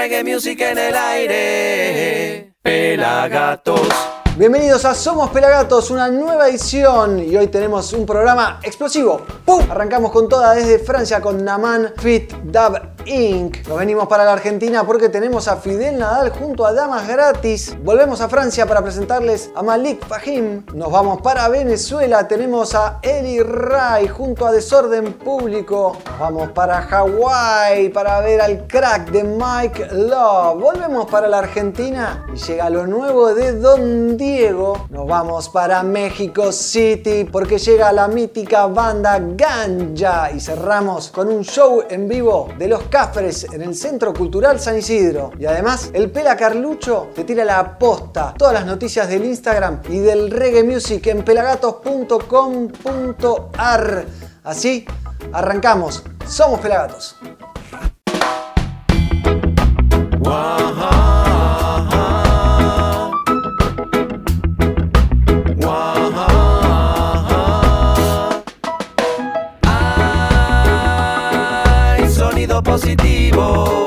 reggae music en el aire. Pelagatos. Bienvenidos a Somos Pelagatos, una nueva edición y hoy tenemos un programa explosivo. ¡Pum! Arrancamos con toda desde Francia con Naman Fit Dub Inc. Nos venimos para la Argentina porque tenemos a Fidel Nadal junto a Damas Gratis. Volvemos a Francia para presentarles a Malik Fahim. Nos vamos para Venezuela, tenemos a Eli Ray junto a Desorden Público. Vamos para Hawái para ver al crack de Mike Love. Volvemos para la Argentina y llega lo nuevo de Don Diego. Nos vamos para México City porque llega la mítica banda Ganja y cerramos con un show en vivo de los En el Centro Cultural San Isidro. Y además, el Pela Carlucho te tira la posta. Todas las noticias del Instagram y del reggae music en pelagatos.com.ar. Así, arrancamos. Somos Pelagatos. Positivo.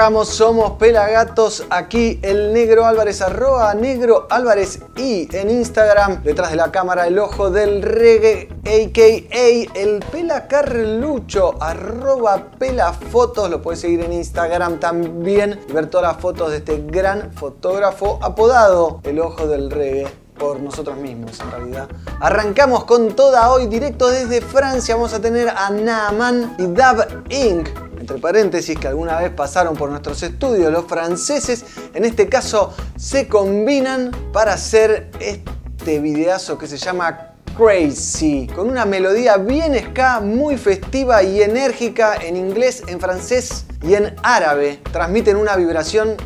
Arrancamos, somos Pelagatos. Aquí el Negro Álvarez, arroba Negro Álvarez y en Instagram, detrás de la cámara, el ojo del reggae, a.k.a. el Pela Carlucho, arroba Pelafotos. Lo puedes seguir en Instagram también y ver todas las fotos de este gran fotógrafo apodado el ojo del reggae por nosotros mismos en realidad. Arrancamos con toda hoy, directo desde Francia. Vamos a tener a Naaman y Dab Inc. Entre paréntesis, que alguna vez pasaron por nuestros estudios los franceses. En este caso se combinan para hacer este videazo que se llama Crazy, con una melodía bien ska, muy festiva y enérgica en inglés, en francés y en árabe. Transmiten una vibración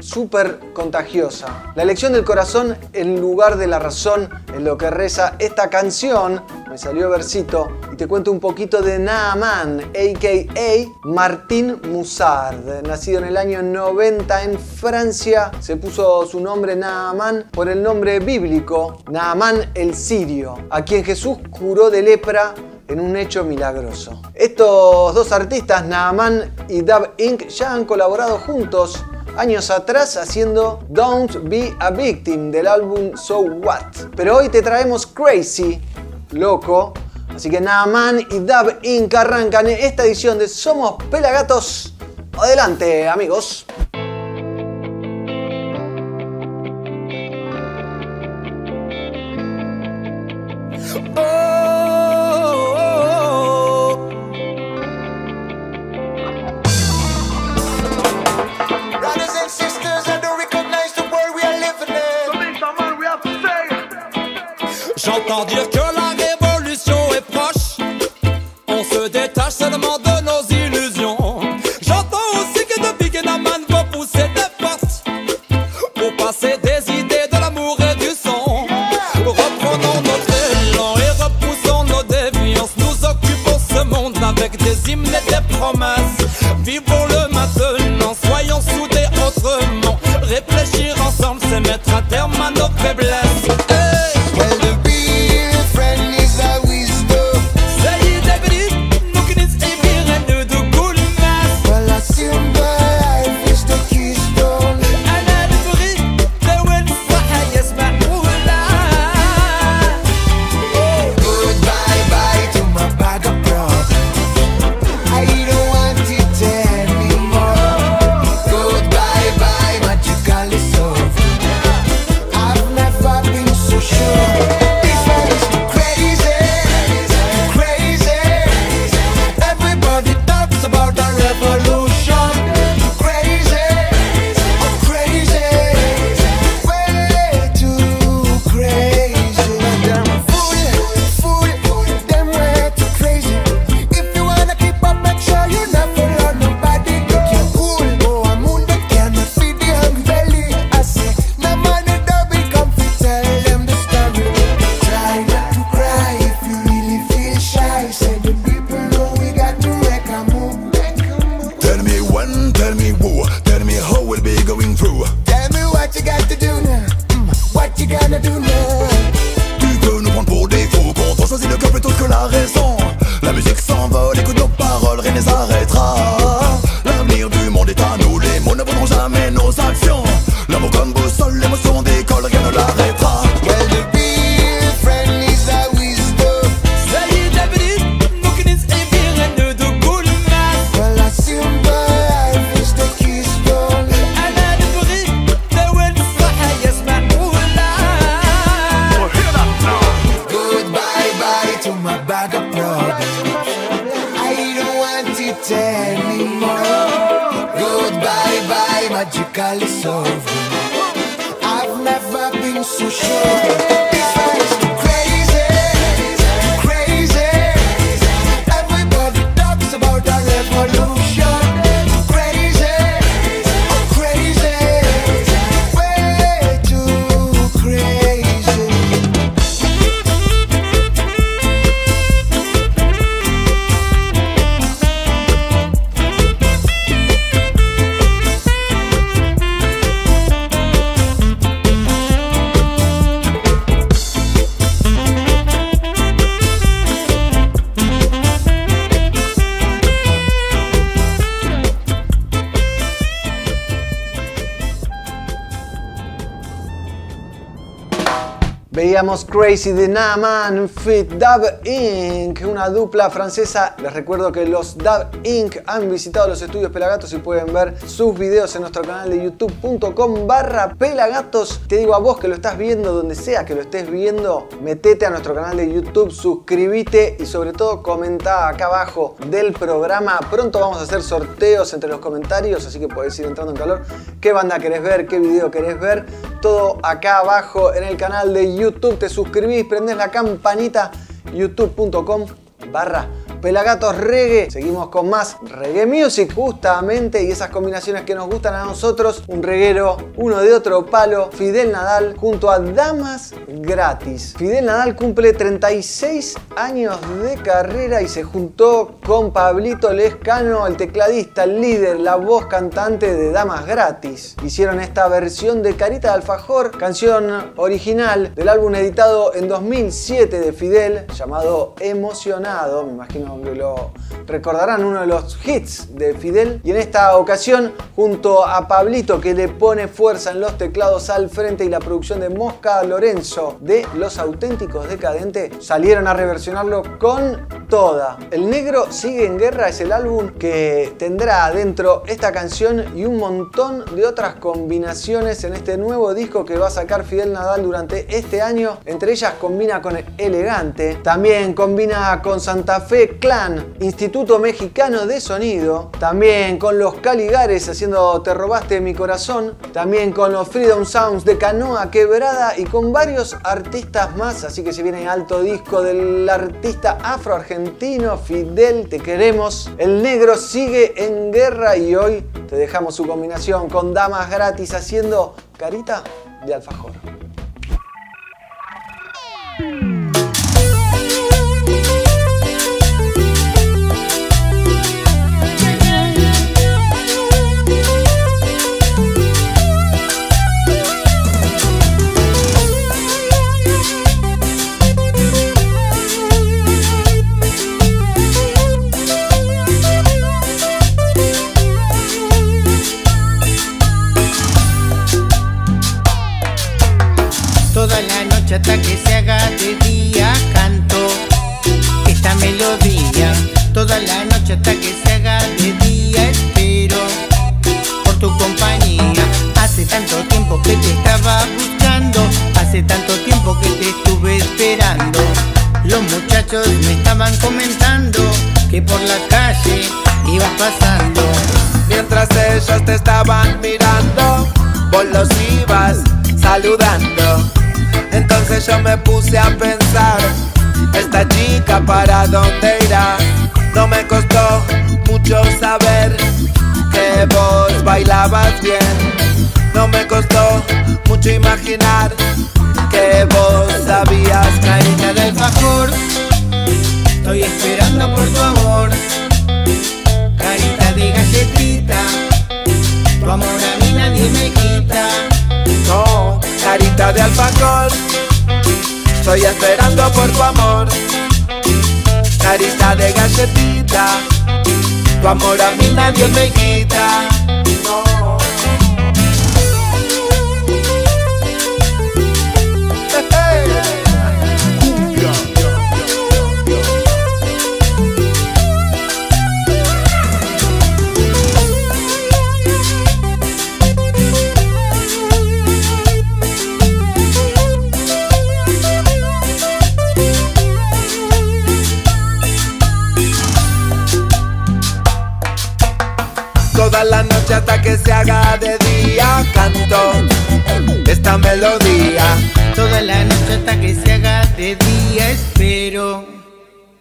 súper contagiosa. La elección del corazón en lugar de la razón en lo que reza esta canción. Me salió versito y te cuento un poquito de Naaman, a.k.a. Martín Musard. Nacido en el año 90 en Francia, se puso su nombre Naaman por el nombre bíblico Naaman el sirio, a quien Jesús curó de lepra en un hecho milagroso. Estos dos artistas, Naaman y Dab Inc., ya han colaborado juntos años atrás haciendo Don't Be a Victim del álbum So What. Pero hoy te traemos Crazy, loco. Así que Naaman y Dab Inc. arrancan esta edición de Somos Pelagatos. Adelante, amigos. Réfléchir ensemble, c'est mettre un terme à magically solved. I've never been so sure. Veíamos Crazy de Naman Fit Dub Inc., una dupla francesa. Les recuerdo que los Dub Inc. han visitado los estudios Pelagatos y pueden ver sus videos en nuestro canal de youtube.com barra Pelagatos. Te digo a vos que lo estás viendo, donde sea que lo estés viendo, metete a nuestro canal de YouTube, suscríbete y sobre todo comenta acá abajo del programa. Pronto vamos a hacer sorteos entre los comentarios, así que podés ir entrando en calor. ¿Qué banda querés ver? ¿Qué video querés ver? Todo acá abajo en el canal de YouTube. Te suscribís, prendés la campanita youtube.com barra Pelagatos Reggae. Seguimos con más reggae music justamente y esas combinaciones que nos gustan a nosotros. Un reguero, uno de otro palo. Fidel Nadal junto a Damas Gratis. Fidel Nadal cumple 36 años de carrera y se juntó con Pablito Lescano, el tecladista, el líder, la voz cantante de Damas Gratis. Hicieron esta versión de Carita de Alfajor, canción original del álbum editado en 2007 de Fidel llamado Me imagino que lo recordarán, uno de los hits de Fidel. Y en esta ocasión, junto a Pablito, que le pone fuerza en los teclados al frente y la producción de Mosca Lorenzo de Los Auténticos Decadentes, salieron a reversionarlo con toda. El Negro sigue en guerra es el álbum que tendrá adentro esta canción y un montón de otras combinaciones en este nuevo disco que va a sacar Fidel Nadal durante este año. Entre ellas combina con Elegante, también combina con Santa Fe Clan, Instituto Mexicano de Sonido, también con los Caligares haciendo Te robaste mi corazón, también con los Freedom Sounds de Canoa Quebrada y con varios artistas más, así que se viene alto disco del artista afroargentino Fidel, te queremos. El negro sigue en guerra y hoy te dejamos su combinación con damas gratis haciendo carita de alfajor. Haga de día canto esta melodía. Toda la noche hasta que se haga de día espero por tu compañía. Hace tanto tiempo que te estaba buscando, hace tanto tiempo que te estuve esperando. Los muchachos me estaban comentando que por la calle ibas pasando. Mientras ellos te estaban mirando, vos los ibas saludando. Yo me puse a pensar, esta chica para dónde irá. No me costó mucho saber que vos bailabas bien. No me costó mucho imaginar que vos sabías Carita del alfajor, estoy esperando por tu amor. Carita de galletita, tu amor a mí nadie me quita. No, carita de alfajor, Estoy esperando por tu amor. Carita de galletita, tu amor a mí nadie me quita. Noche hasta que se haga de día canto esta melodía. Toda la noche hasta que se haga de día espero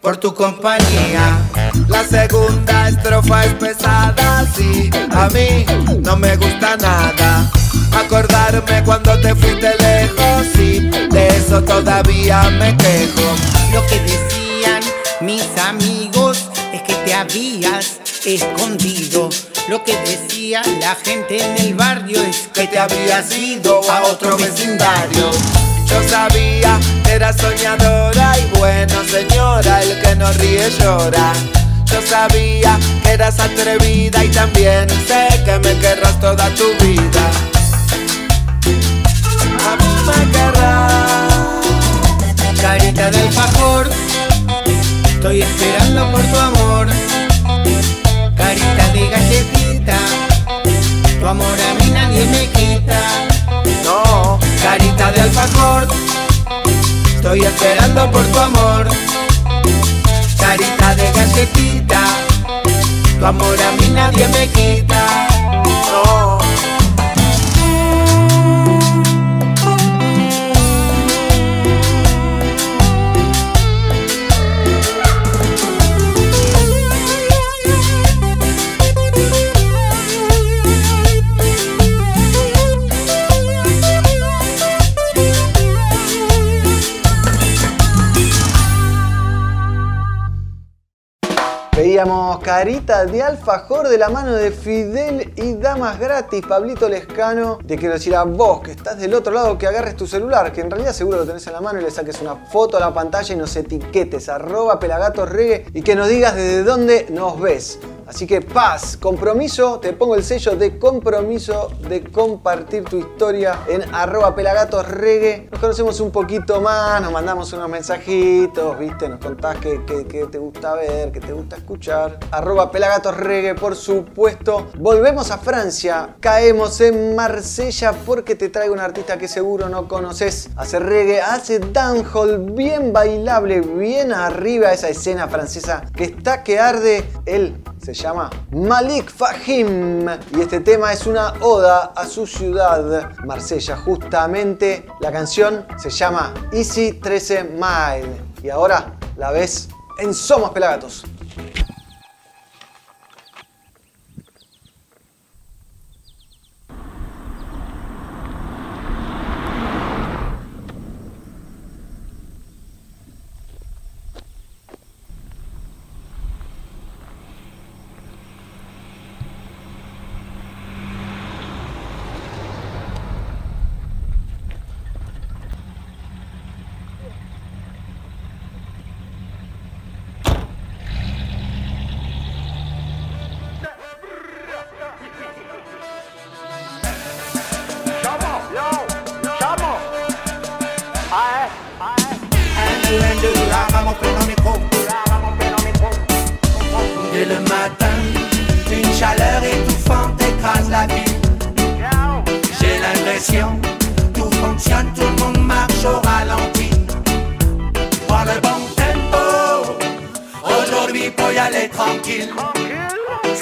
por tu compañía. La segunda estrofa es pesada, sí, a mí no me gusta nada. Acordarme cuando te fuiste lejos, sí, de eso todavía me quejo. Lo que decían mis amigos es que te habías escondido. Lo que decía la gente en el barrio es que te habías ido a otro vecindario. Yo sabía eras soñadora y bueno, señora, el que no ríe llora. Yo sabía que eras atrevida y también sé que me querrás toda tu vida. A mí me querrás. carita del alfajor. Estoy esperando por tu amor. Tu amor a mí nadie me quita. No, Carita de alfajor. Estoy esperando por tu amor. Carita de galletita. Tu amor a mí nadie me quita. no. De Alfajor de la mano de Fidel y Damas Gratis, Pablito Lescano. Te quiero decir a vos que estás del otro lado que agarres tu celular, que en realidad seguro lo tenés en la mano y le saques una foto a la pantalla y nos etiquetes, arroba pelagatos reggae y que nos digas desde dónde nos ves. Así que paz, compromiso, te pongo el sello de compromiso de compartir tu historia en arroba pelagatos reggae. Nos conocemos un poquito más, nos mandamos unos mensajitos, viste, nos contás qué, qué- qué te gusta ver, qué te gusta escuchar. Arroba pelagatos reggae, por supuesto. Volvemos a Francia, caemos en Marsella porque te traigo un artista que seguro no conoces. Hace reggae, hace dancehall, bien bailable, bien arriba esa escena francesa que está que arde. Él se llama Malik Fahim y este tema es una oda a su ciudad, Marsella. Justamente la canción se llama Easy 13 Mile y ahora la ves en Somos Pelagatos.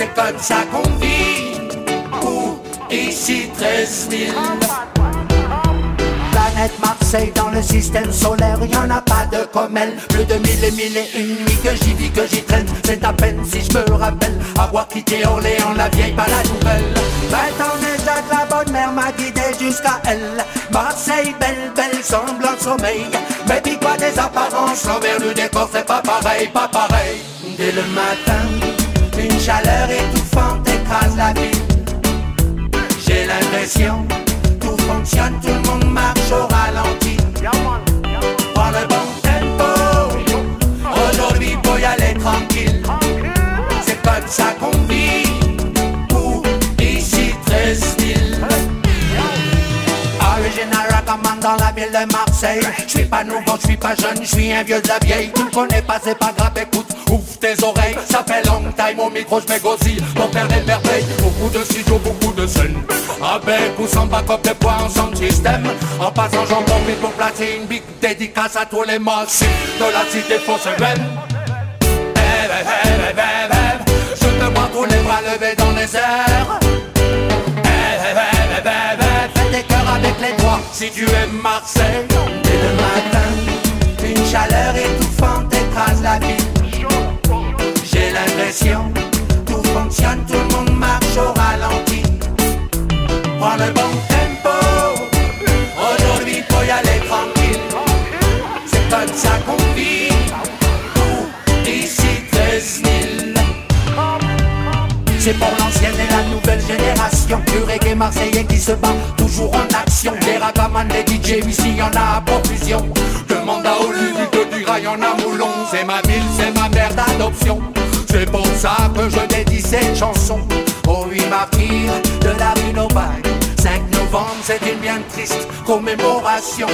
C'est comme ça qu'on vit, ou ici 13 000. Planète Marseille dans le système solaire, y en a pas de comme elle. Plus de mille et mille et une nuits que j'y vis, que j'y traîne. C'est à peine si je me rappelle avoir quitté Orléans, la vieille, pas la nouvelle. Vingt ans déjà la bonne mère m'a guidé jusqu'à elle. Marseille, belle, belle, semblant sommeil. Mais puis quoi des apparences, l'envers du décor, c'est pas pareil, pas pareil. Dès le matin, une chaleur étouffante écrase la ville. J'ai l'impression, tout fonctionne, tout le monde marche au ralenti. Prends le bon tempo, aujourd'hui faut y aller tranquille. C'est comme ça qu'on vit. Dans la ville de Marseille. Je suis pas nouveau, je suis pas jeune, je suis un vieux de la vieille. Me connais pas, c'est pas grave, écoute, ouvre tes oreilles. Ça fait long time au micro, je m'égosille pour faire des merveilles. Beaucoup de studios, beaucoup de scènes. Avec ou sans backup des points en système. En passant, j'en profite pour placer une big dédicace à tous les massifs de la cité phocéenne. Eh, eh, eh. Je te vois tous les bras levés dans les airs. Les si tu aimes Marseille. Dès le matin, une chaleur étouffante écrase la ville. J'ai l'impression, tout fonctionne, tout le monde marche au ralenti. Prends le bon tempo, aujourd'hui faut y aller tranquille. C'est comme ça qu'on vit, nous, d'ici 13 000. C'est pour l'ancienne et la nouvelle génération. Du reggae marseillais qui se bat toujours en action. Des ragaman, des DJ, ici y'en a à profusion Demande à Olivier, il te dira y'en a moulon. C'est ma ville, c'est ma mère d'adoption. C'est pour ça que je dédie cette chanson. Aux huit martyrs de la rue Novac 5 novembre, c'est une bien triste commémoration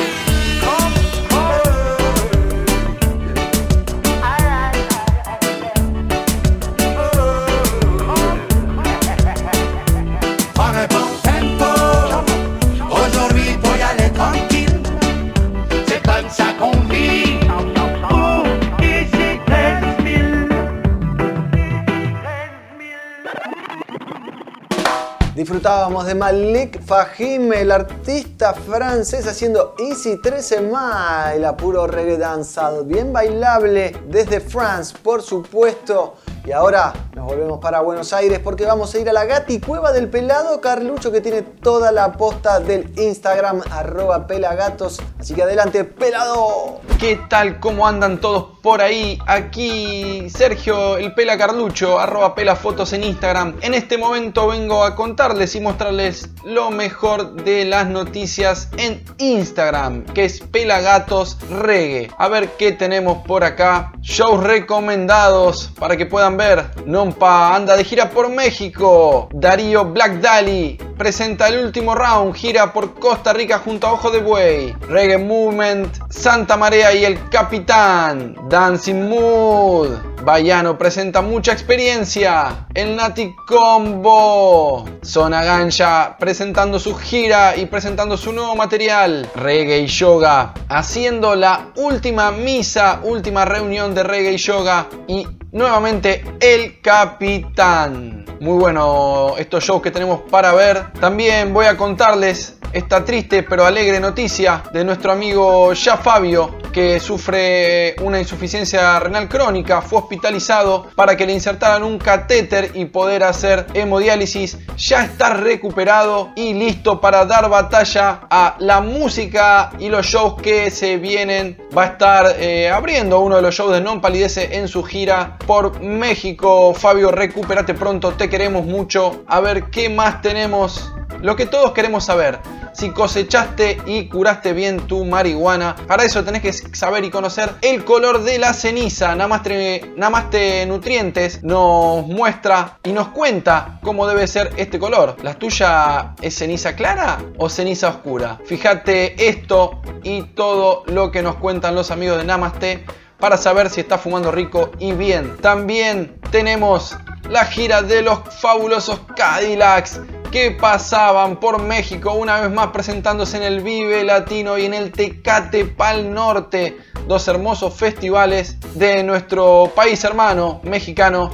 Disfrutábamos de Malik Fahim, el artista francés haciendo Easy 13 Mile, a puro reggae dancehall, bien bailable desde France, por supuesto. Y ahora nos volvemos para Buenos Aires porque vamos a ir a la Gati Cueva del Pelado Carlucho que tiene toda la posta del Instagram arroba pelagatos. Así que adelante, pelado. ¿Qué tal? ¿Cómo andan todos por ahí? Aquí Sergio, el Pela Carlucho, arroba Pela Fotos en Instagram. En este momento vengo a contarles y mostrarles lo mejor de las noticias en Instagram, que es Pelagatos Reggae. A ver qué tenemos por acá. Shows recomendados para que puedan ver. Nompa anda de gira por México. Darío Black Dali presenta el último round. Gira por Costa Rica junto a Ojo de Buey. Reggae Movement, Santa Marea y el Capitán. Dancing Mood. Bayano presenta mucha experiencia. El Nati Combo. Zona Ganja presentando su gira y presentando su nuevo material. Reggae y Yoga. Haciendo la última misa, última reunión de Reggae y Yoga. Y nuevamente el Capitán. Muy bueno estos shows que tenemos para ver. También voy a contarles esta triste pero alegre noticia de nuestro amigo Ya Fabio que sufre una insuficiencia renal crónica, fue hospitalizado para que le insertaran un catéter y poder hacer hemodiálisis. Ya está recuperado y listo para dar batalla a la música y los shows que se vienen. Va a estar eh, abriendo uno de los shows de Non Palidece en su gira por México. Fabio, recupérate pronto, te queremos mucho. A ver qué más tenemos. Lo que todos queremos saber si cosechaste y curaste bien tu marihuana. Para eso tenés que saber y conocer el color de la ceniza. Namaste, Namaste Nutrientes nos muestra y nos cuenta cómo debe ser este color. ¿La tuya es ceniza clara o ceniza oscura? Fíjate esto y todo lo que nos cuentan los amigos de Namaste para saber si está fumando rico y bien. También tenemos la gira de los fabulosos Cadillacs que pasaban por México una vez más presentándose en el Vive Latino y en el Tecate Pal Norte, dos hermosos festivales de nuestro país hermano mexicano,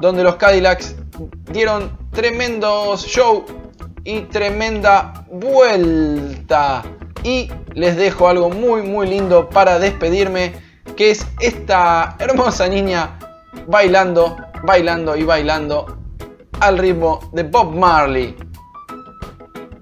donde los Cadillacs dieron tremendos show y tremenda vuelta. Y les dejo algo muy muy lindo para despedirme, que es esta hermosa niña bailando, bailando y bailando al ritmo de Bob Marley.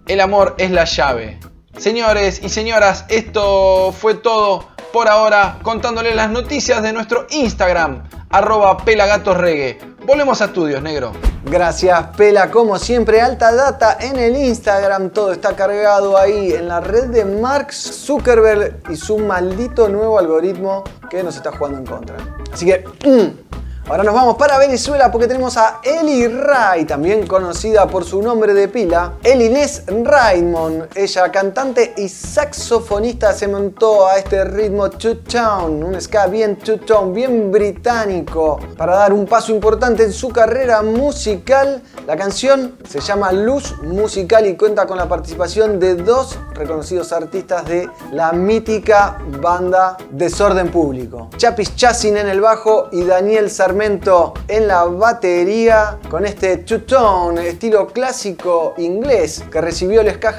El amor es la llave. Señores y señoras, esto fue todo por ahora contándoles las noticias de nuestro Instagram, arroba pelagatosregue. Volvemos a estudios, negro. Gracias, Pela. Como siempre, alta data en el Instagram. Todo está cargado ahí en la red de Mark Zuckerberg y su maldito nuevo algoritmo que nos está jugando en contra. Así que, mm, Ahora nos vamos para Venezuela porque tenemos a Eli Ray, también conocida por su nombre de pila. Elinés Raymond, ella cantante y saxofonista, se montó a este ritmo two-tone, un ska bien two-tone, bien británico, para dar un paso importante en su carrera musical. La canción se llama Luz Musical y cuenta con la participación de dos reconocidos artistas de la mítica banda Desorden Público. Chapis Chassin en el bajo y Daniel En la batería con este two-tone estilo clásico inglés que recibió el ska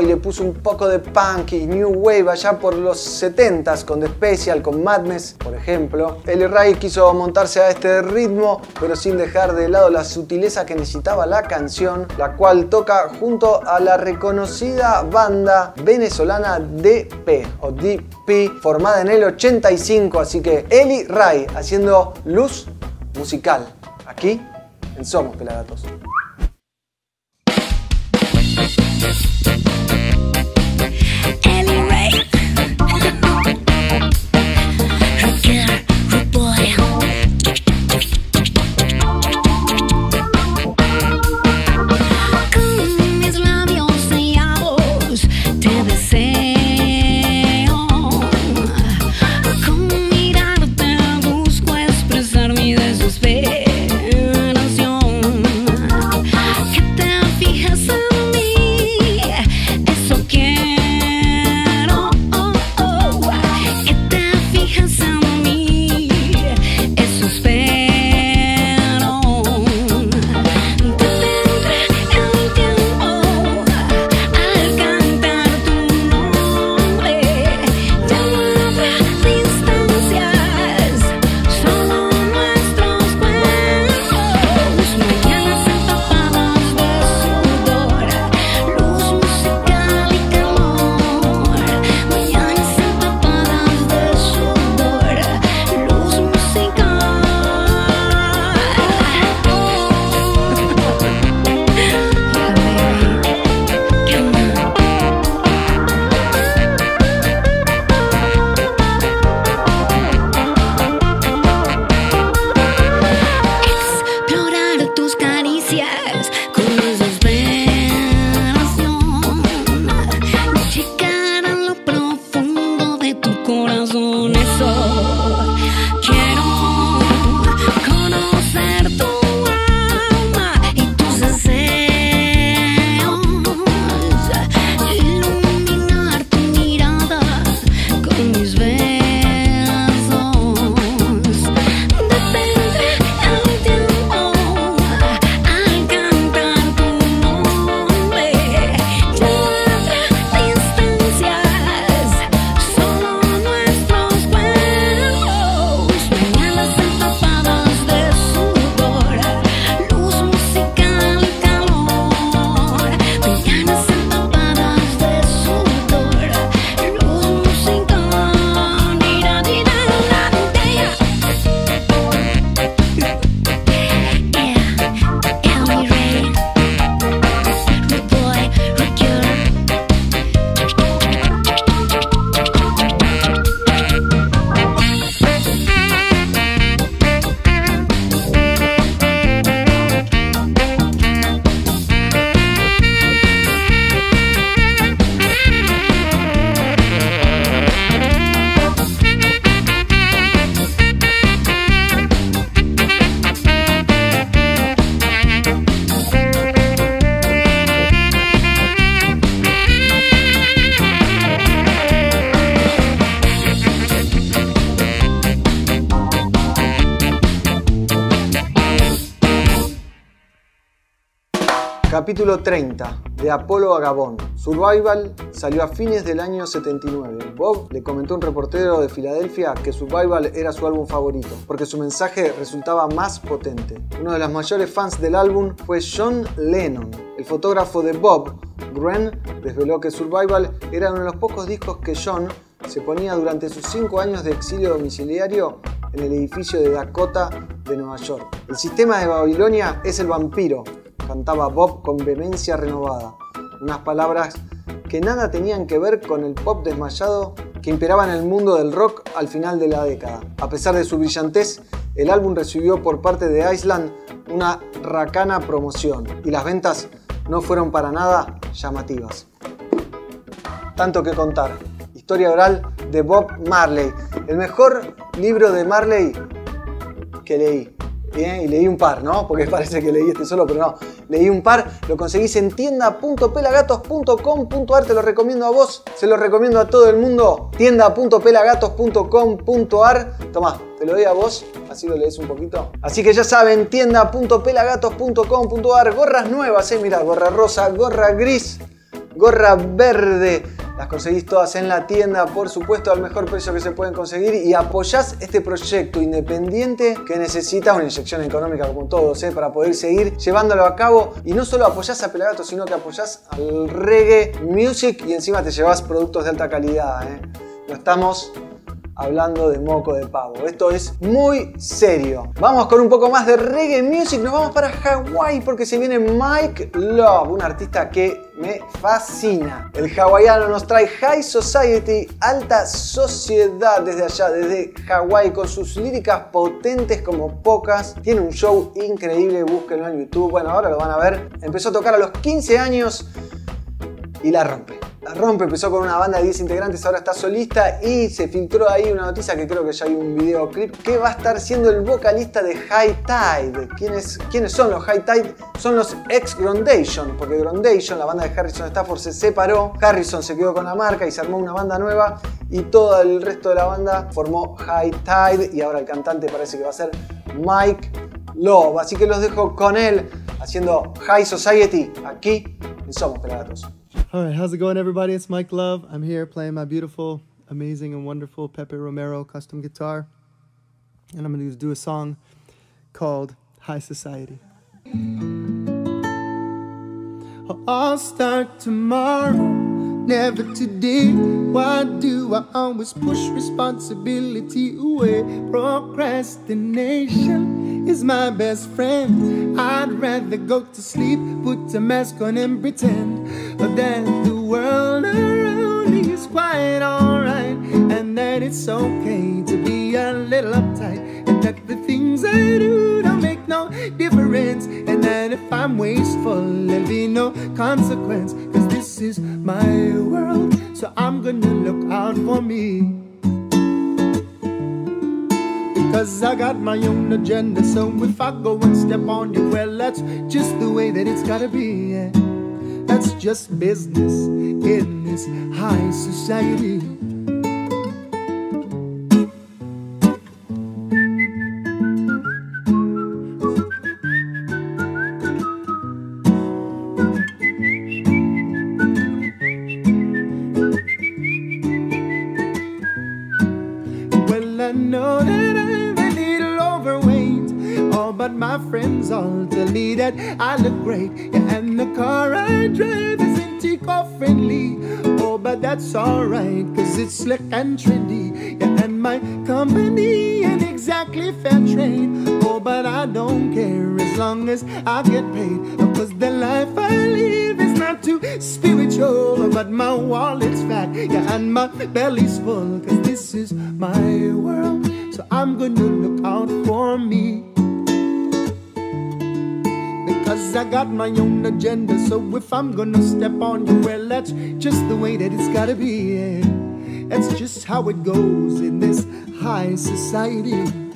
y le puso un poco de punk y new wave allá por los 70s con The Special, con Madness, por ejemplo. Eli Ray quiso montarse a este ritmo, pero sin dejar de lado la sutileza que necesitaba la canción, la cual toca junto a la reconocida banda venezolana DP o DP, formada en el 85. Así que Eli Ray haciendo luz musical aquí en Somos Pelagatos. Capítulo 30 de Apolo a Gabón. Survival salió a fines del año 79. Bob le comentó a un reportero de Filadelfia que Survival era su álbum favorito, porque su mensaje resultaba más potente. Uno de los mayores fans del álbum fue John Lennon. El fotógrafo de Bob, Gren, desveló que Survival era uno de los pocos discos que John se ponía durante sus cinco años de exilio domiciliario en el edificio de Dakota de Nueva York. El sistema de Babilonia es el vampiro, cantaba Bob con vehemencia renovada. Unas palabras que nada tenían que ver con el pop desmayado que imperaba en el mundo del rock al final de la década. A pesar de su brillantez, el álbum recibió por parte de Island una racana promoción y las ventas no fueron para nada llamativas. Tanto que contar. Historia oral de Bob Marley. El mejor libro de Marley que leí. Bien, y leí un par, ¿no? Porque parece que leí este solo, pero no. Leí un par, lo conseguís en tienda.pelagatos.com.ar, te lo recomiendo a vos, se lo recomiendo a todo el mundo. Tienda.pelagatos.com.ar. Tomá, te lo doy a vos, así lo lees un poquito. Así que ya saben, tienda.pelagatos.com.ar, gorras nuevas, eh, mirá, gorra rosa, gorra gris, gorra verde. Las conseguís todas en la tienda, por supuesto, al mejor precio que se pueden conseguir y apoyás este proyecto independiente que necesita una inyección económica como todos, ¿eh? para poder seguir llevándolo a cabo. Y no solo apoyás a Pelagato, sino que apoyás al reggae music y encima te llevas productos de alta calidad. ¿eh? No estamos hablando de moco de pavo. Esto es muy serio. Vamos con un poco más de reggae music. Nos vamos para Hawái porque se viene Mike Love, un artista que me fascina. El hawaiano nos trae High Society, alta sociedad desde allá, desde Hawái, con sus líricas potentes como pocas. Tiene un show increíble, búsquenlo en YouTube. Bueno, ahora lo van a ver. Empezó a tocar a los 15 años y la rompe. La rompe, empezó con una banda de 10 integrantes, ahora está solista y se filtró ahí una noticia que creo que ya hay un videoclip que va a estar siendo el vocalista de High Tide. ¿Quiénes, ¿Quiénes son los High Tide? Son los ex Grondation, porque Grondation, la banda de Harrison Stafford, se separó, Harrison se quedó con la marca y se armó una banda nueva y todo el resto de la banda formó High Tide y ahora el cantante parece que va a ser Mike Love. Así que los dejo con él haciendo High Society aquí en Somos Pelagatos. All right, how's it going, everybody? It's Mike Love. I'm here playing my beautiful, amazing, and wonderful Pepe Romero custom guitar. And I'm going to do a song called High Society. Oh, I'll start tomorrow, never today. Why do I always push responsibility away? Procrastination is my best friend. I'd rather go to sleep, put a mask on, and pretend that the world around me is quite alright, and that it's okay to be a little uptight, and that the things I do don't make no difference, and that if I'm wasteful, there'll be no consequence, this is my world, so I'm gonna look out for me. Cause I got my own agenda, so if I go and step on you, well, that's just the way that it's gotta be. yeah. That's just business in this high society. That's alright, cause it's slick and trendy. Yeah, and my company ain't exactly fair trade. Oh, but I don't care as long as I get paid. Cause the life I live is not too spiritual, but my wallet's fat. Yeah, and my belly's full, Because I got my own agenda. So if I'm gonna step on you, well, that's just the way that it's gotta be. That's just how it goes in this high society.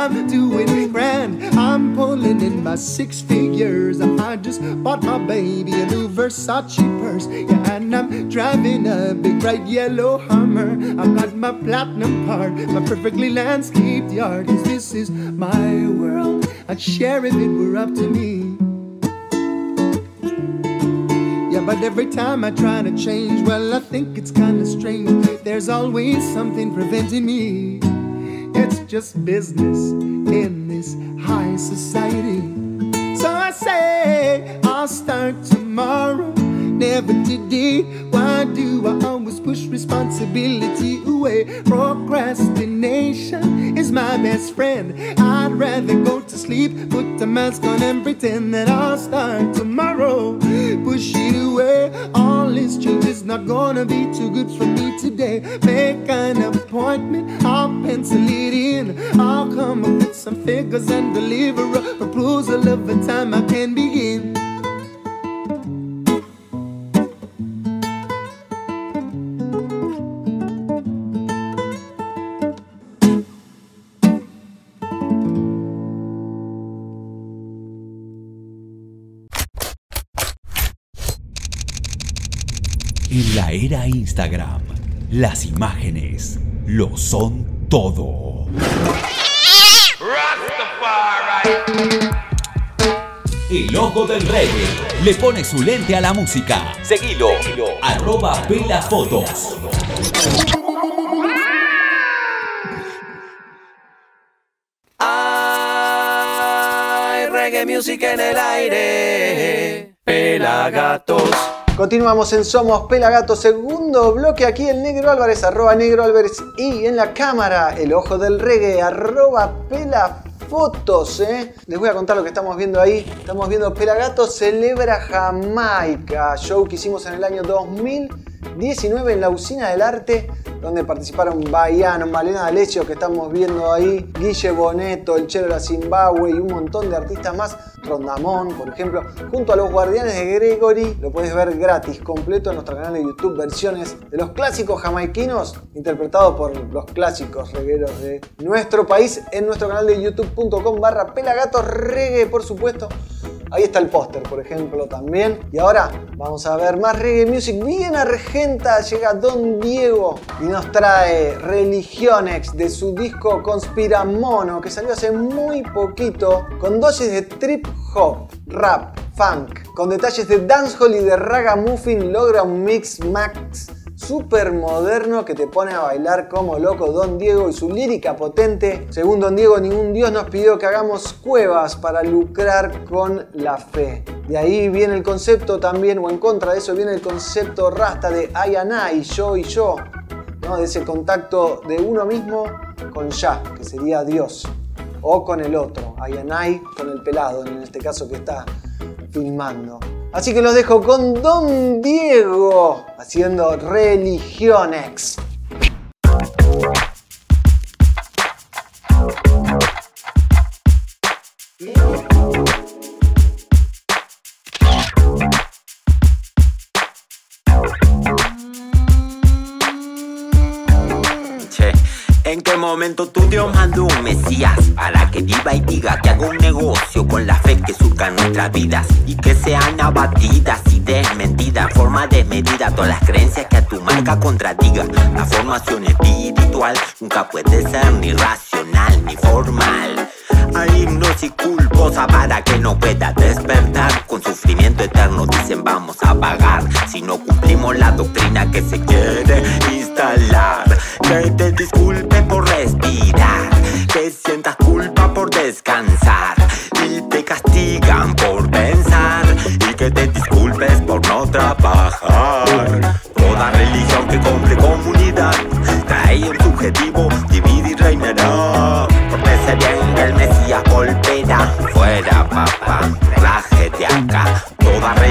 I'm doing grand. I'm pulling in my six figures. I just bought my baby a new Versace purse. Yeah, and I'm driving a big bright yellow Hummer. I've got my platinum card, my perfectly landscaped yard. yard. 'Cause this is my world. I'd share if it were up to me. Yeah, but every time I try to change, well, I think it's kinda strange. There's always something preventing me. Just business in this high society. So I say, I'll start tomorrow. never today. Why do I always push responsibility away? Procrastination is my best friend. I'd rather go to sleep, put the mask on, and pretend that I'll start tomorrow. Push All this change is not gonna be too good for me today. Make an appointment, I'll pencil it in. I'll come up with some figures and deliver a proposal of a time I can begin. En la era Instagram, las imágenes lo son todo. El ojo del reggae le pone su lente a la música. Seguilo, arroba Pela Fotos. Hay reggae music en el aire. Pelagatos. Continuamos en Somos Pelagatos, segundo bloque aquí el Negro Álvarez, arroba Negro Álvarez y en la cámara el ojo del reggae, arroba Pelafotos. ¿eh? Les voy a contar lo que estamos viendo ahí. Estamos viendo Pelagatos celebra Jamaica, show que hicimos en el año 2019 en la Usina del Arte, donde participaron Baiano, Malena D'Alessio, que estamos viendo ahí, Guille Boneto, el Chelo de la Zimbabue y un montón de artistas más, Rondamón, por ejemplo, junto a los Guardianes de Gregory, lo puedes ver gratis, completo en nuestro canal de YouTube, versiones de los clásicos jamaiquinos, interpretados por los clásicos regueros de nuestro país, en nuestro canal de youtube.com barra pelagatos reggae, por supuesto. Ahí está el póster, por ejemplo, también. Y ahora vamos a ver más reggae music. Bien argenta, llega Don Diego y nos trae Religionex de su disco Conspiramono, que salió hace muy poquito, con dosis de trip hop, rap, funk, con detalles de dancehall y de ragamuffin, logra un mix max súper moderno que te pone a bailar como loco Don Diego y su lírica potente. Según Don Diego, ningún dios nos pidió que hagamos cuevas para lucrar con la fe. De ahí viene el concepto también, o en contra de eso viene el concepto rasta de I, yo y yo, ¿no? de ese contacto de uno mismo con ya, que sería Dios, o con el otro, I con el pelado, en este caso que está filmando. Así que los dejo con Don Diego haciendo Religionex. Momento tu Dios mandó un Mesías para que viva y diga que haga un negocio con la fe que surca nuestras vidas y que sean abatidas y desmentidas en forma desmedida todas las creencias que a tu marca contradiga? La formación espiritual nunca puede ser ni racional ni formal. Hay hipnosis culposa para que no pueda despertar. Con sufrimiento eterno dicen vamos a pagar si no cumplimos la doctrina que se quiere instalar. Que te disculpen por respirar, que sientas culpa por descansar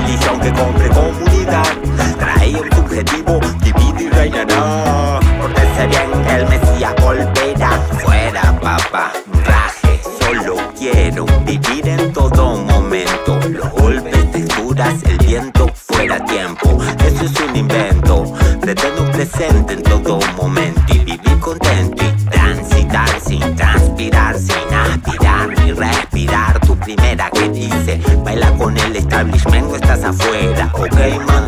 Toda religión que compre comunidad trae un subjetivo, divide y reinará. Pórtese bien el Mesías volverá. Fuera papá, raje. Solo quiero vivir en todo momento. Los golpes, texturas, el viento fuera tiempo. Eso es un invento. Pretendo un presente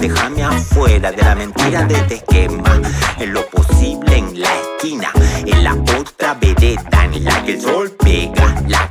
déjame afuera de la mentira de este esquema. En lo posible en la esquina, en la otra vereda en la que el sol pega, la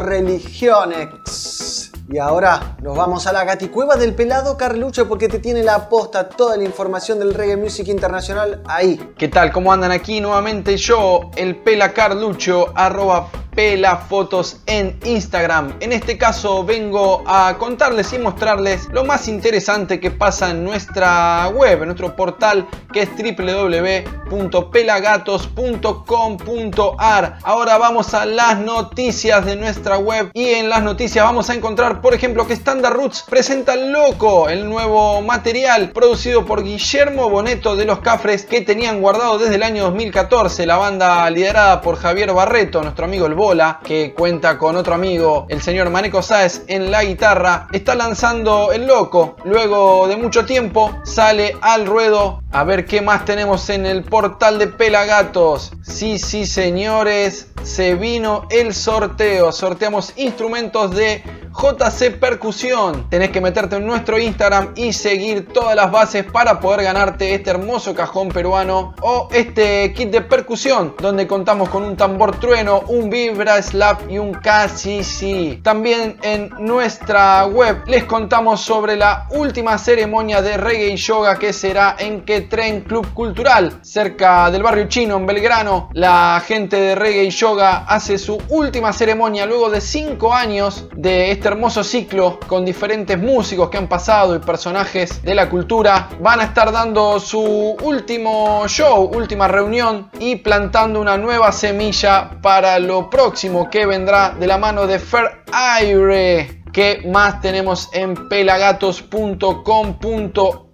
Religiones. Ahora nos vamos a la gaticueva del pelado Carlucho porque te tiene la posta toda la información del reggae music internacional ahí. ¿Qué tal? ¿Cómo andan aquí? Nuevamente yo, el Pela Carlucho, arroba pelafotos en Instagram. En este caso vengo a contarles y mostrarles lo más interesante que pasa en nuestra web, en nuestro portal que es www.pelagatos.com.ar. Ahora vamos a las noticias de nuestra web y en las noticias vamos a encontrar, por ejemplo, que Standard Roots presenta Loco, el nuevo material producido por Guillermo Boneto de los Cafres que tenían guardado desde el año 2014 la banda liderada por Javier Barreto, nuestro amigo el Bola, que cuenta con otro amigo, el señor Maneco Sáez en la guitarra, está lanzando El Loco. Luego de mucho tiempo sale al ruedo. A ver qué más tenemos en el portal de Pelagatos. Sí, sí, señores, se vino el sorteo. Sorteamos instrumentos de JC Percusión. Tenés que meterte en nuestro Instagram y seguir todas las bases para poder ganarte este hermoso cajón peruano o este kit de percusión donde contamos con un tambor trueno, un vibra slap y un KCC. También en nuestra web les contamos sobre la última ceremonia de reggae y yoga que será en Quetren Club Cultural cerca del barrio chino en Belgrano. La gente de reggae y yoga hace su última ceremonia luego de 5 años de este hermoso ciclo con diferentes músicos que han pasado y personajes de la cultura. Van a estar dando su último show, última reunión y plantando una nueva semilla para lo próximo que vendrá de la mano de Fair Aire. ¿Qué más tenemos en pelagatos.com.ar?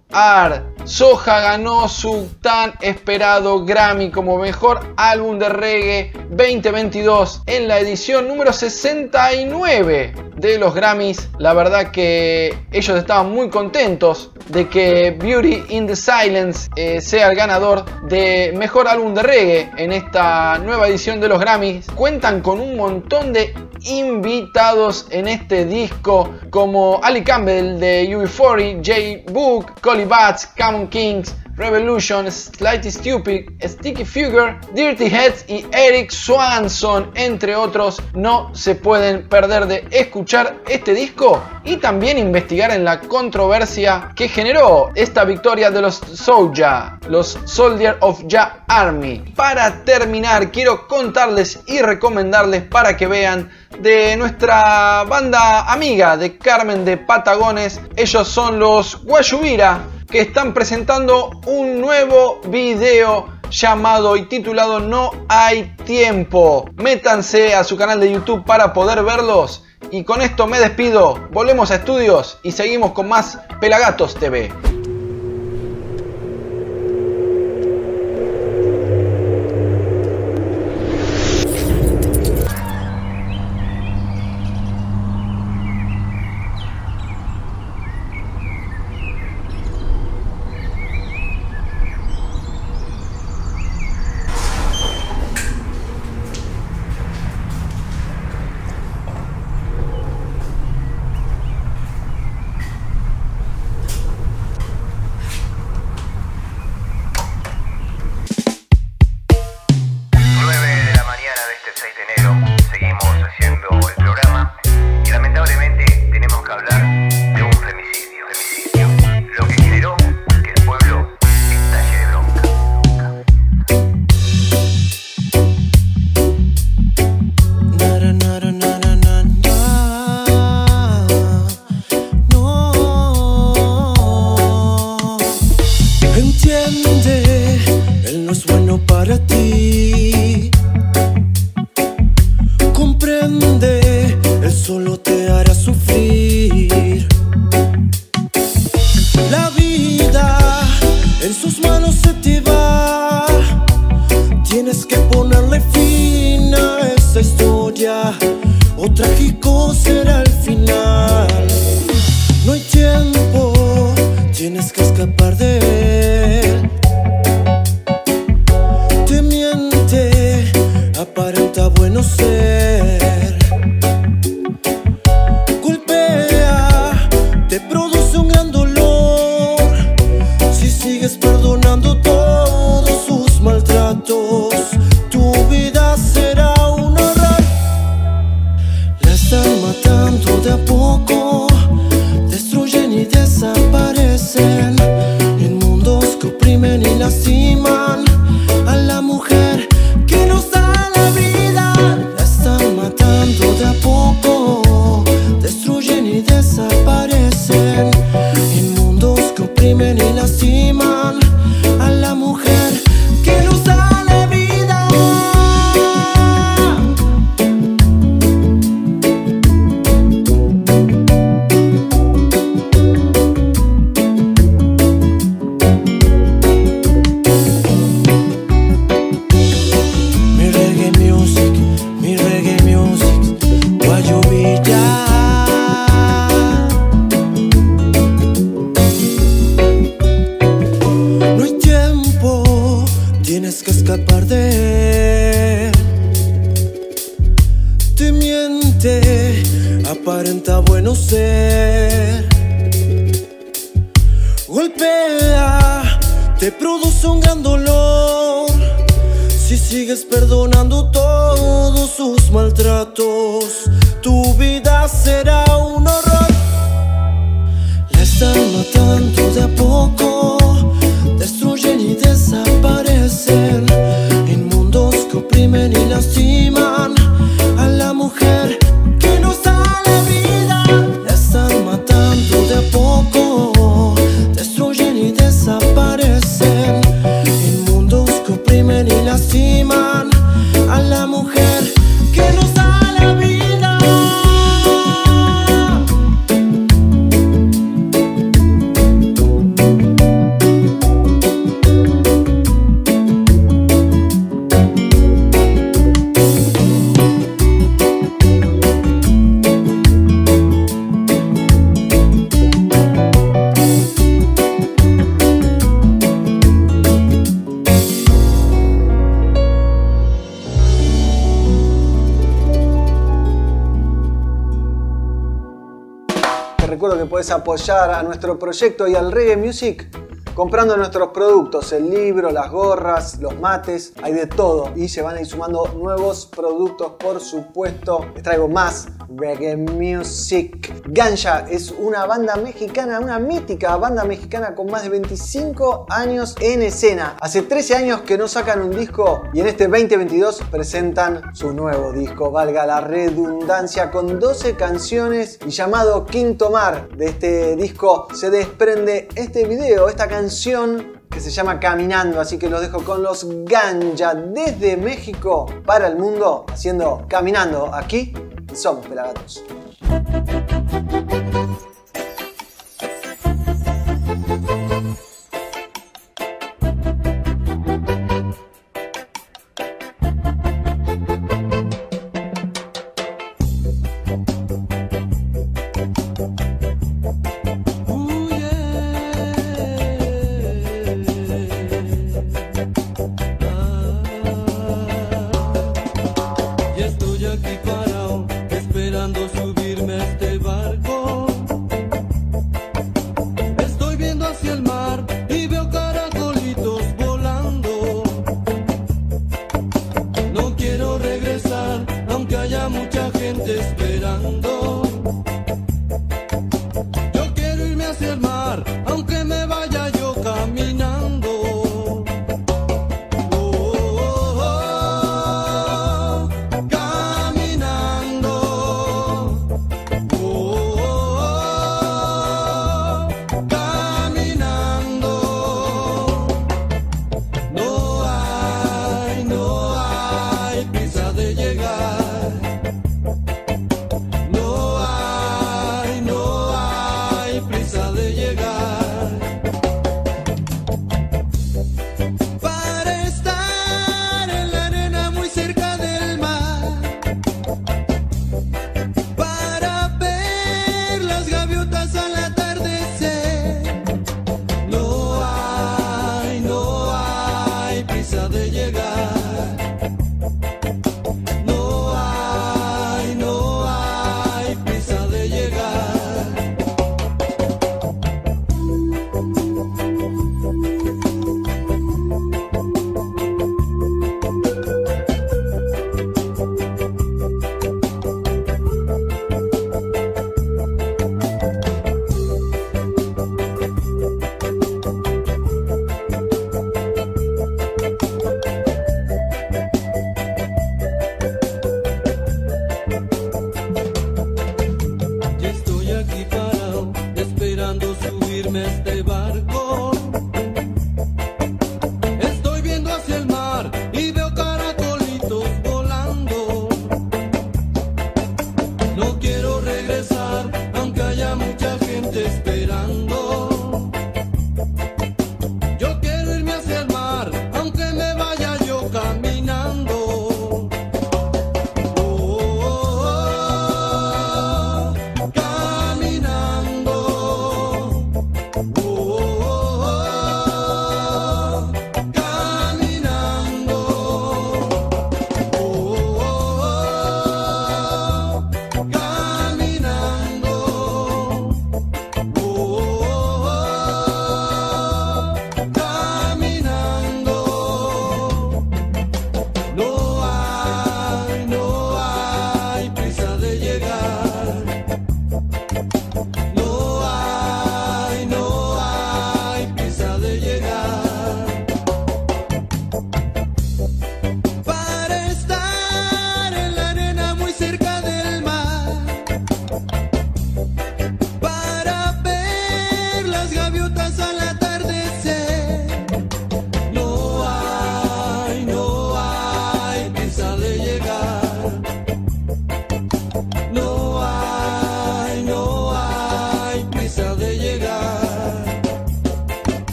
Soja ganó su tan esperado Grammy como mejor álbum de reggae 2022 en la edición número 69 de los Grammys. La verdad que ellos estaban muy contentos de que Beauty in the Silence eh, sea el ganador de mejor álbum de reggae en esta nueva edición de los Grammys. Cuentan con un montón de invitados en este disco como Ali Campbell de UB40, J Book, Collie Bats, Common Kings, Revolution, Slightly Stupid, Sticky Figure, Dirty Heads y Eric Swanson, entre otros. No se pueden perder de escuchar este disco y también investigar en la controversia que generó esta victoria de los Soulja, los Soldier of Ja Army. Para terminar, quiero contarles y recomendarles para que vean de nuestra banda amiga de Carmen de Patagones. Ellos son los Guayubira que están presentando un nuevo video llamado y titulado No hay tiempo. Métanse a su canal de YouTube para poder verlos. Y con esto me despido. Volvemos a estudios y seguimos con más Pelagatos TV. Tienes que escapar de él. Te miente, aparenta bueno ser. Golpea, te produce un gran dolor. Si sigues perdonando todos sus maltratos, tu vida será un horror. La están matando de a poco, destruyen y desaparecen. En mundos que oprimen y lastiman a la mujer apoyar a nuestro proyecto y al Reggae Music comprando nuestros productos, el libro, las gorras, los mates, hay de todo y se van a ir sumando nuevos productos, por supuesto. Les traigo más Reggae Music. Ganja es una banda mexicana, una mítica banda mexicana con más de 25 años en escena. Hace 13 años que no sacan un disco y en este 2022 presentan su nuevo disco, valga la redundancia, con 12 canciones y llamado Quinto Mar. De este disco se desprende este video, esta canción que se llama Caminando, así que los dejo con los Ganja desde México para el mundo, haciendo Caminando aquí Somos Pelagatos.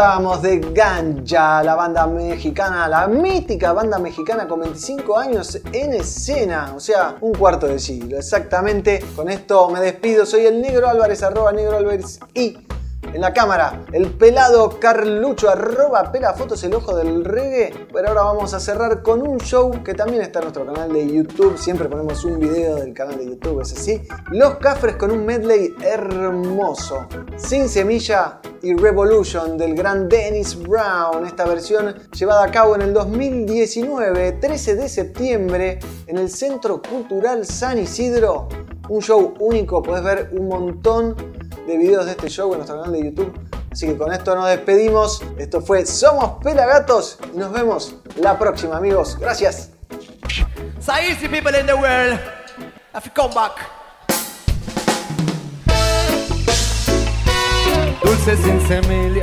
Disfrutábamos de Ganja, la banda mexicana, la mítica banda mexicana con 25 años en escena, o sea, un cuarto de siglo. Exactamente, con esto me despido. Soy el Negro Álvarez, arroba Negro Álvarez y en la cámara, el pelado Carlucho, arroba pelafotos, el ojo del reggae. Pero ahora vamos a cerrar con un show que también está en nuestro canal de YouTube. Siempre ponemos un video del canal de YouTube, es así. Los Cafres con un medley hermoso. Sin semilla y Revolution del gran Dennis Brown. Esta versión llevada a cabo en el 2019, 13 de septiembre, en el Centro Cultural San Isidro. Un show único, podés ver un montón de videos de este show en nuestro canal de YouTube. Así que con esto nos despedimos. Esto fue Somos Pelagatos y nos vemos la próxima, amigos. Gracias. So easy people in the world have to come back. Dulce sin semilla,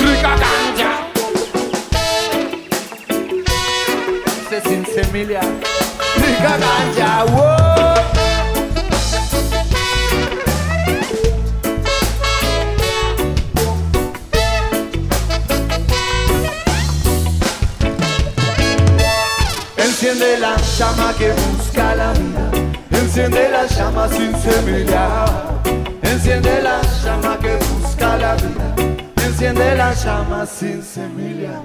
rica ganja. Dulce sin semilla, rica ganja. Whoa. Enciende la llama que busca la vida. Enciende la llama sin semilla. Enciende la llama que busca la vida. Enciende la llama sin semilla.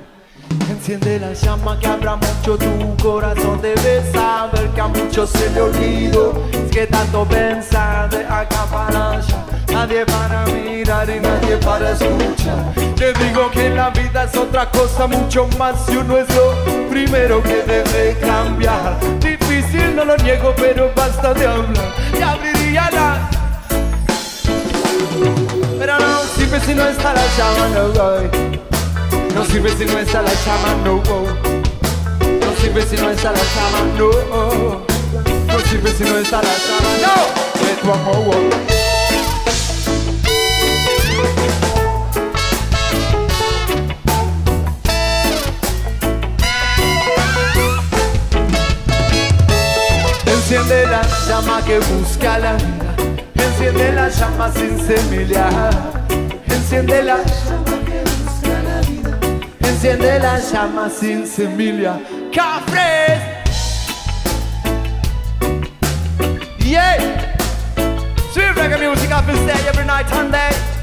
Enciende la llama que abra mucho tu corazón. Debes saber que a muchos se le olvidó. Es que tanto pensar de acá para allá. Nadie para mirar y nadie para escuchar. Te digo que la vida es otra cosa, mucho más. Si uno es lo primero que debe cambiar. Difícil, no lo niego, pero basta de hablar. Y abriría la. Pero no sirve si no está la llama, no voy. No sirve si no está la llama, no. No sirve si no está la llama, no. No sirve si no está la llama, no. One more walk. Enciende la llama que busca la vida. Enciende la llama sin semilla. Enciende la llama que busca la vida. Enciende la llama sin semilla. Cafres. Yeah. Up and stay every night and day.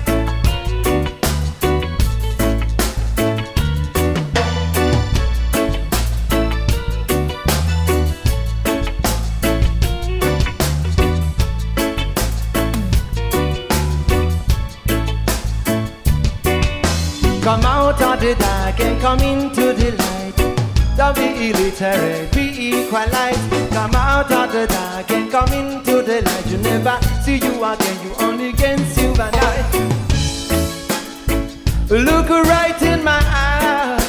Come into the light. Don't be illiterate, be equalized. Come out of the dark and come into the light. You never see you again, you only can see and I. Look right in my eye,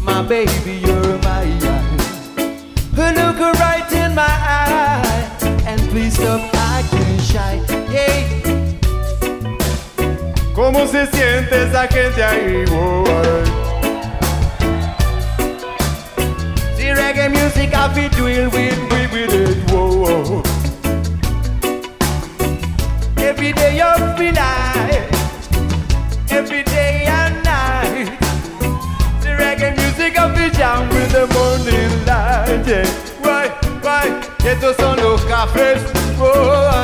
my baby, you're my eye. Look right in my eye, and please stop acting shy. Hey. ¿Cómo se siente esa gente ahí? boy? Music, I deal with, with, with it. Whoa. Every day you feel like, every day and night. The reggae music, I feel jam with the morning light. Yeah. Why, why? Estos son los cafés. Whoa,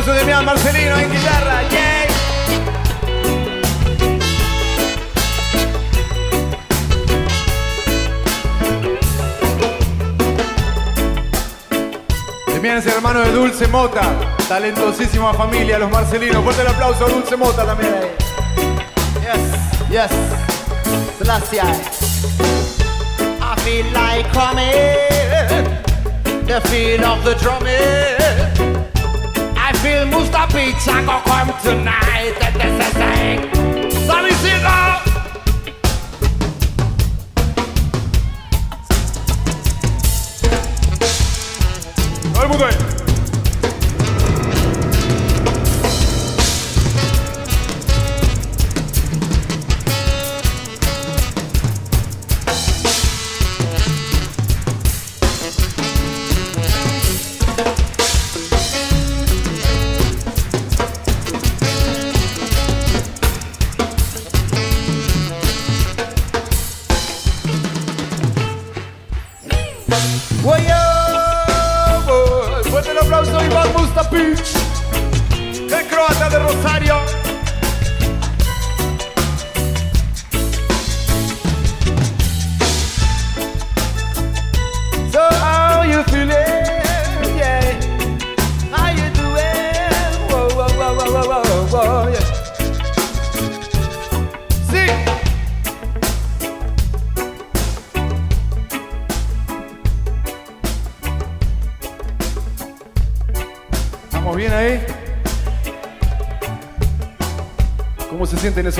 aplauso de Marcelino en guitarra. ¡Yay! Demian es hermano de Dulce Mota, talentosísima familia, los Marcelinos. Fuerte el aplauso a Dulce Mota también ahí. Yes, yes. Selassie. I feel like coming, the feel of the drumming. I feel Musta Pizza go come tonight. That is the thing. Sammy Sigo. Todo el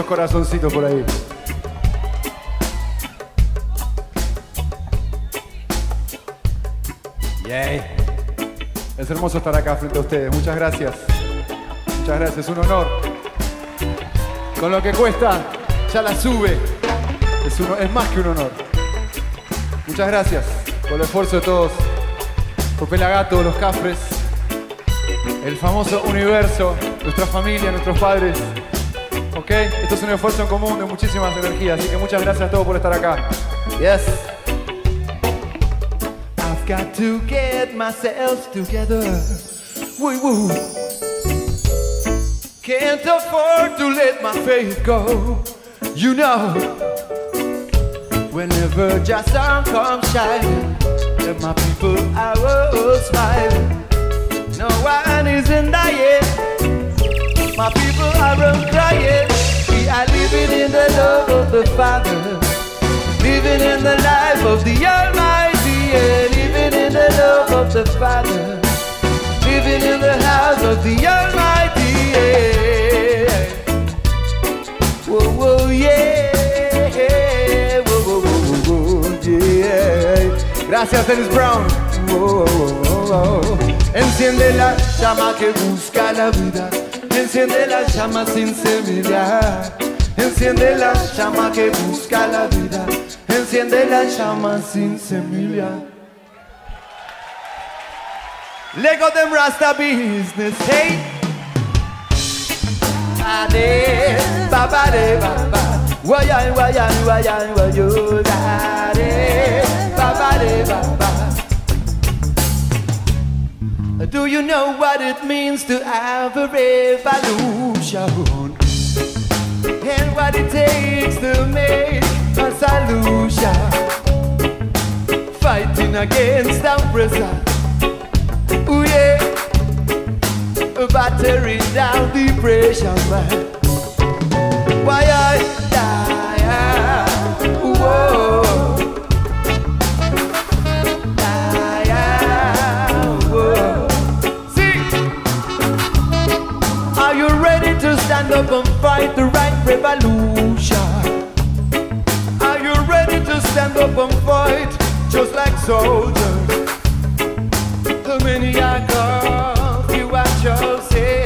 esos corazoncitos por ahí? Yay. Es hermoso estar acá frente a ustedes. Muchas gracias. Muchas gracias. Es un honor. Con lo que cuesta ya la sube. Es, es más que un honor. Muchas gracias por el esfuerzo de todos, por Pelagato, los Cafres, el famoso universo, nuestra familia, nuestros padres. ¿Ok? Esto es un esfuerzo en común de muchísimas energías, así que muchas gracias a todos por estar acá. Yes. I've got to get myself together. Woo woo. Can't afford to let my faith go. You know, whenever just sun comes shining, and my people are all smiling. No one is in dying. My people are all crying. We are living in the love of the Father, living in the life of the Almighty, yeah, living in the love of the Father, living in the house of the Almighty. Yeah. Whoa, whoa, yeah. Whoa, whoa, whoa, whoa, yeah. Gracias, Dennis Brown. Whoa, whoa, whoa, whoa. Enciende la llama que busca la vida. Enciende la llama sin semillar. Enciende la llama que busca la vida. Enciende la llama sin semilla. Lego them Rasta business, hey. Ade, baba de baba. Wayan, wayan, wayan. Ade, baba de baba. Do you know what it means to have a revolution? And what it takes to make a solution? Fighting against oppressor. Ooh yeah, battering down depression, man. Stand up and fight the right revolution? Are you ready to stand up and fight just like soldiers? The are called, you are chosen.